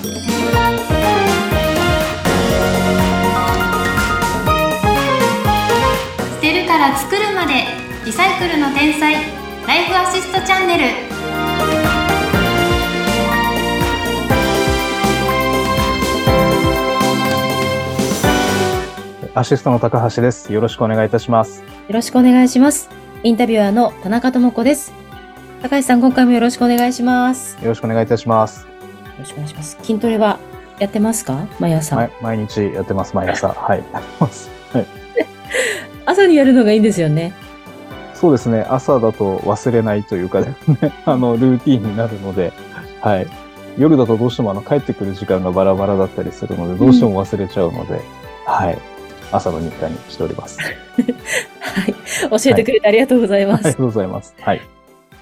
捨てるから作るまでリサイクルの天才ライフアシストチャンネルアシストの高橋です。よろしくお願いいたします。よろしくお願いします。インタビュアーの田中智子です。高橋さん、今回もよろしくお願いします。よよろしくお願いいたします。ろしくお願いします。筋トレはやってますか？毎朝、はい、毎日やってます、毎朝。はい。朝にやるのがいいんですよね。そうですね、朝だと忘れないというかですね、あの、ルーティンになるので、はい。夜だとどうしてもあの、帰ってくる時間がバラバラだったりするので、どうしても忘れちゃうので、はい。朝の日課にしております。はい。教えてくれてありがとうございます。ありがとうございます。はい。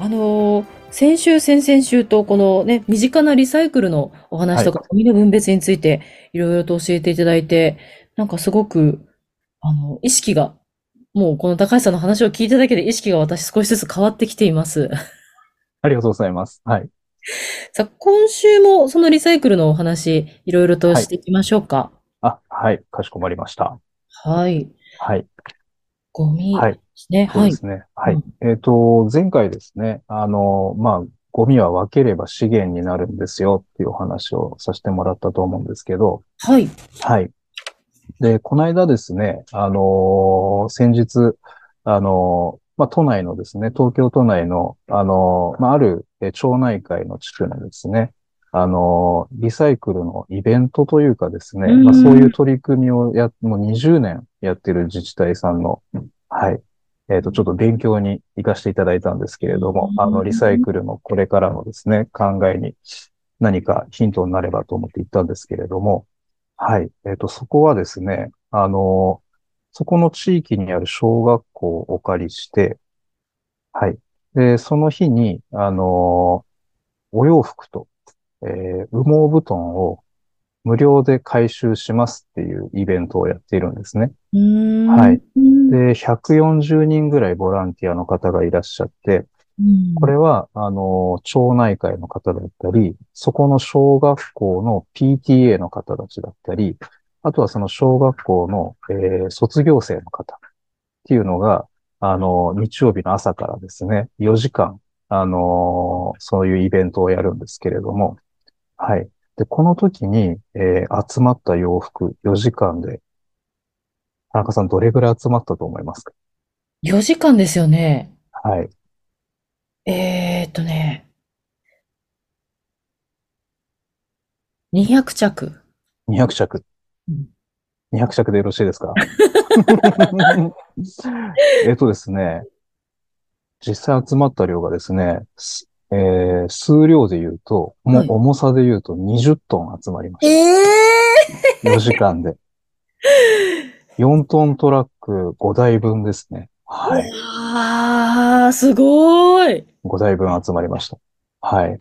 あのー先週、先々週と、このね、身近なリサイクルのお話とか、ゴミの分別について、いろいろと教えていただいて、なんかすごく、あの、意識が、もうこの高橋さんの話を聞いただけで意識が私少しずつ変わってきています。ありがとうございます。はい。さあ、今週もそのリサイクルのお話、いろいろとしていきましょうか。あ、はい。かしこまりました。はい。はい。ゴミはいですね。はい。そうですね。はい。うんえっ、と、前回ですね、あの、まあ、ゴミは分ければ資源になるんですよっていうお話をさせてもらったと思うんですけど、はい。はい。で、この間ですね、あの先日、あのまあ、都内のですね、東京都内の、あのまあ、あるえ町内会の地区のですね、あのリサイクルのイベントというかですね、うんまあ、そういう取り組みをや、もう20年やってる自治体さんの、はい、えっ、と、ちょっと勉強に行かせていただいたんですけれども、うんあの、リサイクルのこれからのですね、考えに何かヒントになればと思って行ったんですけれども、はい。えっ、と、そこはですね、あの、そこの地域にある小学校をお借りして、はい。で、その日に、あの、お洋服と、えー羽毛布団を無料で回収しますっていうイベントをやっているんですね。はいうん。で、140人ぐらいボランティアの方がいらっしゃって、うんこれは、あの、町内会の方だったり、そこの小学校の PTA の方たちだったり、あとはその小学校の、えー卒業生の方っていうのが、あの、日曜日の朝からですね、4時間、あのそういうイベントをやるんですけれども、はい。で、この時に、えー集まった洋服4時間で、田中さんどれぐらい集まったと思いますか？4時間ですよね。はい。えーっとね。200着。200着うん。200着でよろしいですか？えっとですね、実際集まった量がですね、すえー数量で言うと、もうはい重さで言うと20トン集まりましえた。4時間で。4トントラック5台分ですね。はい。あー、すごーい。5台分集まりました。はい。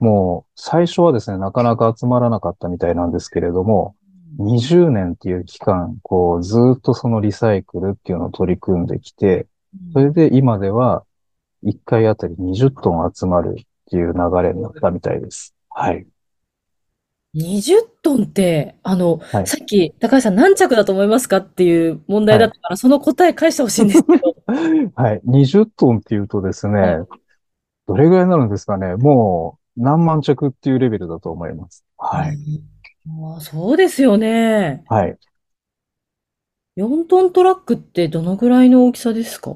もう、最初はですね、なかなか集まらなかったみたいなんですけれども、20年っていう期間、こう、ずーっとそのリサイクルっていうのを取り組んできて、それで今では1回あたり20トン集まるっていう流れになったみたいです。はい。20トンって、あの、はいさっき高橋さん何着だと思いますかっていう問題だったから、その答え返してほしいんですけど。はい。20トンっていうとですね、はいどれぐらいになるんですかね。もう何万着っていうレベルだと思います。はい。あーそうですよね。はい。4トントラックってどのぐらいの大きさですか？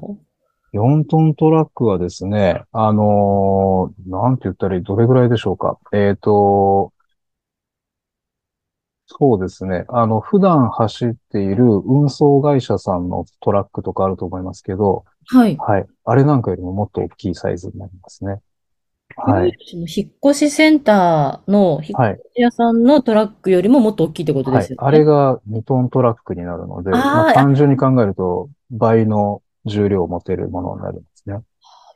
4トントラックはですね、あのーなんて言ったらいい、どれぐらいでしょうか。えっと、そうですね。あの、普段走っている運送会社さんのトラックとかあると思いますけど、はい。はい。あれなんかよりももっと大きいサイズになりますね。はい。引っ越しセンターの引っはい。越し屋さんのトラックよりももっと大きいってことはい。ですよね。あれが2トントラックになるので、あーまあ単純に考えると倍の重量を持てるものになるんですね。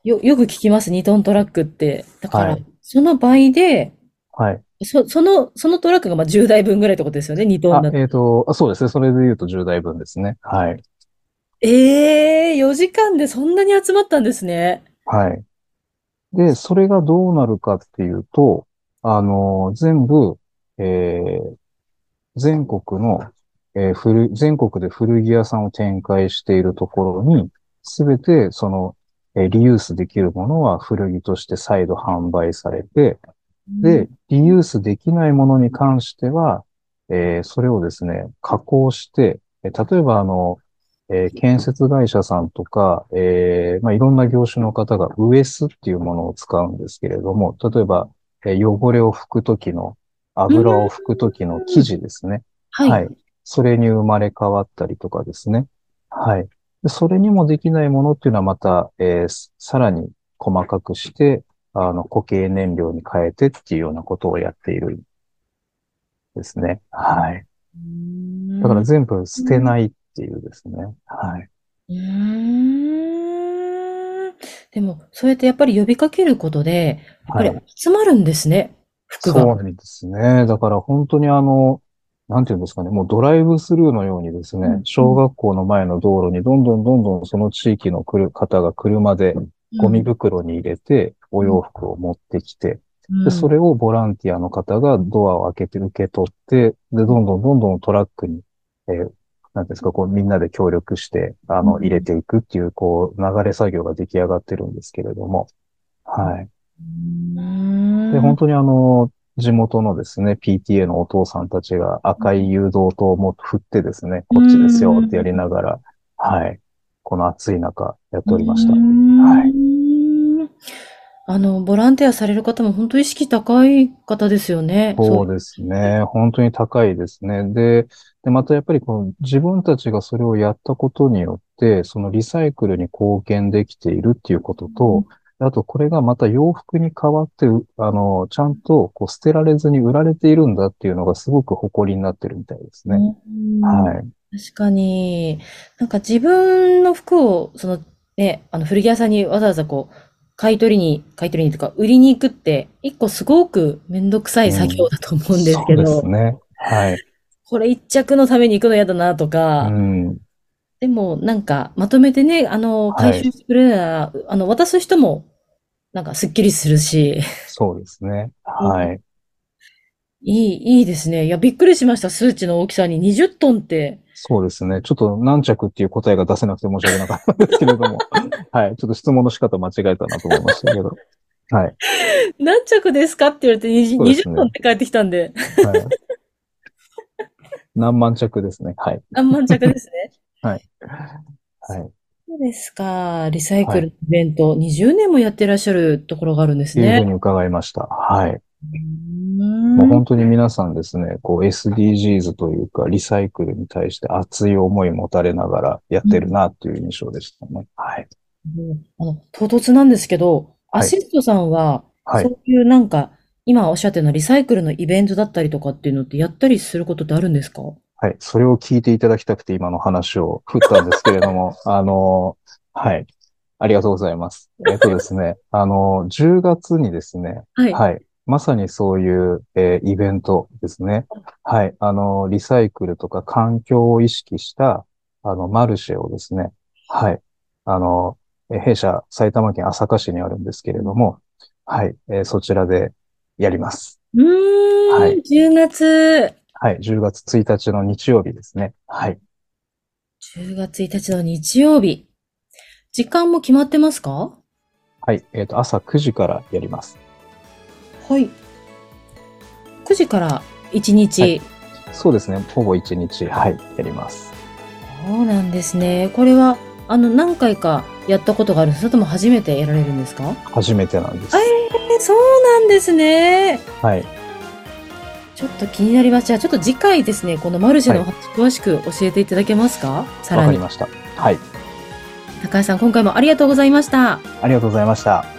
よ、よく聞きます、2トントラックって。だから、はいその倍で、はい。そ、その、そのトラックがまあ10台分ぐらいってことですよね、2トあンだ、と。えっと、あそうですね。それで言うと10台分ですね。はい。ええー、4時間でそんなに集まったんですね。はい。で、それがどうなるかっていうと、あの、全部、えー全国の、えー古、全国で古着屋さんを展開しているところに、すべてその、えーリユースできるものは古着として再度販売されて、で、リユースできないものに関しては、えーそれをですね、加工して、えー例えばあの、えー建設会社さんとか、えーまあ、いろんな業種の方がウエスっていうものを使うんですけれども、例えば、えー汚れを拭くときの、油を拭くときの生地ですね。はい。はい。それに生まれ変わったりとかですね。はい。でそれにもできないものっていうのはまた、えーすさらに細かくして、あの、固形燃料に変えてっていうようなことをやっているんですね。はい。だから全部捨てないっていうですね。はい。うーん。でも、そうやってやっぱり呼びかけることで、やっぱりはい集まるんですね、服が。そうなんですね。だから本当にあの、なんていうんですかね、もうドライブスルーのようにですねうん、小学校の前の道路にどんどんどんどんその地域の来る方が車でゴミ袋に入れてお洋服を持ってきて、うん。で、それをボランティアの方がドアを開けて受け取って、で、どんどんどんどんトラックに、えーなんですか、こうみんなで協力して、あの、うん。入れていくっていう、こう、流れ作業が出来上がってるんですけれども、はい。うん。で、本当にあの、地元のですね、PTA のお父さんたちが赤い誘導灯をも振ってですね、こっちですよってやりながら、はい。この暑い中、やっておりました。はいい。あの、ボランティアされる方も本当意識高い方ですよね。そうですね。本当に高いですね。で、で、またやっぱりこの自分たちがそれをやったことによって、そのリサイクルに貢献できているっていうことと、あとこれがまた洋服に変わって、うあの、ちゃんとこう捨てられずに売られているんだっていうのがすごく誇りになってるみたいですね。うんはい。確かに、なんか自分の服を、そのね、あの古着屋さんにわざわざこう、買い取りに、買い取りにとか、売りに行くって、一個すごくめんどくさい作業だと思うんですけそうでど、すね。はい。これ一着のために行くの嫌だなとうか、ん。でもなんかまとめてね、あの、はい回収してくれるなら、あの、渡す人も、なんかすっきりするし、そうですね。はい。いい、いいですね。いや、びっくりしました。数値の大きさに20トンって。そうですね。ちょっと何着っていう答えが出せなくて申し訳なかったんですけれども。はい。ちょっと質問の仕方間違えたなと思いましたけど。はい。何着ですかって言われて 20, そうですね20トンって返ってきたんで、はい。何万着ですね。はい。何万着ですね。はい。そうですか。リサイクルイベント、20年もやってらっしゃるところがあるんですね。というふうに伺いました。はい。もう本当に皆さんですね、こう SDGs というか、リサイクルに対して熱い思い持たれながらやってるなっていう印象でしたね。はい。あの、唐突なんですけど、はいアシストさんは、はいそういうなんか、今おっしゃったようなリサイクルのイベントだったりとかっていうのってやったりすることってあるんですか？はい。それを聞いていただきたくて今の話を振ったんですけれども、あの、はい。ありがとうございます。えっとですね、あの、10月にですね、はい。はい。まさにそういう、えーイベントですね。はい。あの、リサイクルとか環境を意識した、あの、マルシェをですね。はい。あの、えー弊社、埼玉県朝霞市にあるんですけれども、はい。えーそちらでやります。うーん、はい10月、はい。10月1日の日曜日ですね。はい。10月1日の日曜日。時間も決まってますか？はい。えっと、朝9時からやります。はい。9時から1日。はいそうですね。ほぼ1日、はい。やります。そうなんですね。これは、あの、何回かやったことがあるそれとも初めてやられるんですか？初めてなんです。えーそうなんですね。はい。ちょっと気になります。じゃあ、ちょっと次回ですね、このマルシェのお話、詳しく教えていただけますか？さらに。わかりました。はい。高橋さん、今回もありがとうございました。ありがとうございました。